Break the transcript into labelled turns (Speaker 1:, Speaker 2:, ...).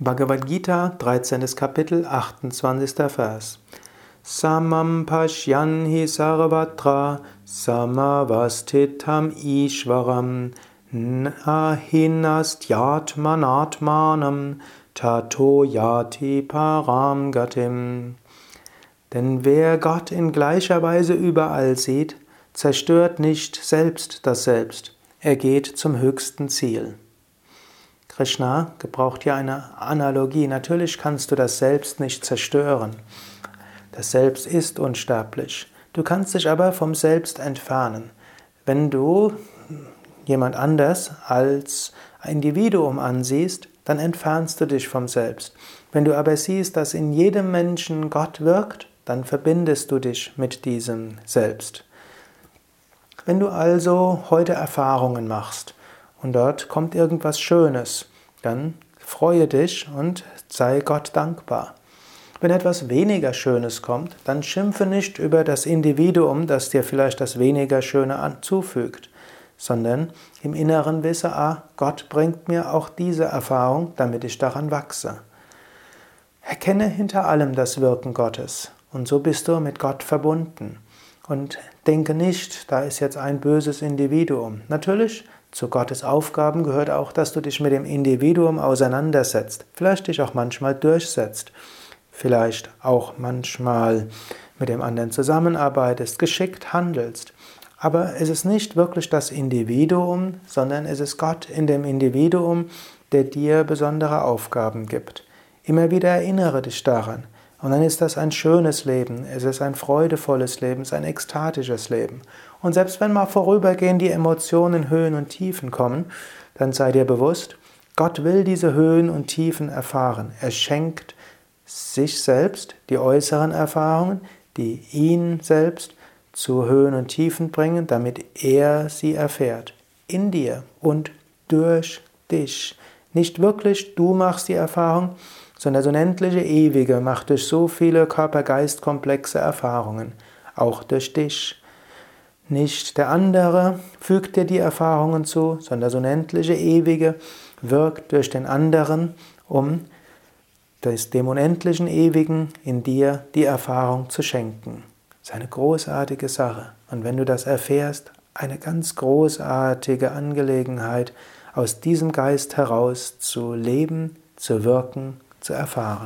Speaker 1: Bhagavad Gita, 13. Kapitel, 28. Vers. Samam pashyanhi sarvatra samavastitam ishvaram nahinastyatmanatmanam tato yati param gatim. Denn wer Gott in gleicher Weise überall sieht, zerstört nicht selbst das Selbst. Er geht zum höchsten Ziel. Krishna gebraucht hier eine Analogie. Natürlich kannst du das Selbst nicht zerstören. Das Selbst ist unsterblich. Du kannst dich aber vom Selbst entfernen. Wenn du jemand anders als Individuum ansiehst, dann entfernst du dich vom Selbst. Wenn du aber siehst, dass in jedem Menschen Gott wirkt, dann verbindest du dich mit diesem Selbst. Wenn du also heute Erfahrungen machst, und dort kommt irgendwas Schönes, dann freue dich und sei Gott dankbar. Wenn etwas weniger Schönes kommt, dann schimpfe nicht über das Individuum, das dir vielleicht das weniger Schöne anzufügt, sondern im Inneren wisse, ah, Gott bringt mir auch diese Erfahrung, damit ich daran wachse. Erkenne hinter allem das Wirken Gottes und so bist du mit Gott verbunden. Und denke nicht, da ist jetzt ein böses Individuum. Natürlich zu Gottes Aufgaben gehört auch, dass du dich mit dem Individuum auseinandersetzt, vielleicht dich auch manchmal durchsetzt, vielleicht auch manchmal mit dem anderen zusammenarbeitest, geschickt handelst. Aber es ist nicht wirklich das Individuum, sondern es ist Gott in dem Individuum, der dir besondere Aufgaben gibt. Immer wieder erinnere dich daran. Und dann ist das ein schönes Leben, es ist ein freudevolles Leben, es ist ein ekstatisches Leben. Und selbst wenn mal vorübergehend die Emotionen, Höhen und Tiefen kommen, dann sei dir bewusst, Gott will diese Höhen und Tiefen erfahren. Er schenkt sich selbst die äußeren Erfahrungen, die ihn selbst zu Höhen und Tiefen bringen, damit er sie erfährt. In dir und durch dich. Nicht wirklich du machst die Erfahrung, sondern das unendliche Ewige macht durch so viele Körper-Geist-komplexe Erfahrungen, auch durch dich. Nicht der andere fügt dir die Erfahrungen zu, sondern das unendliche Ewige wirkt durch den anderen, um dem unendlichen Ewigen in dir die Erfahrung zu schenken. Das ist eine großartige Sache. Und wenn du das erfährst, eine ganz großartige Angelegenheit, aus diesem Geist heraus zu leben, zu wirken, zu erfahren.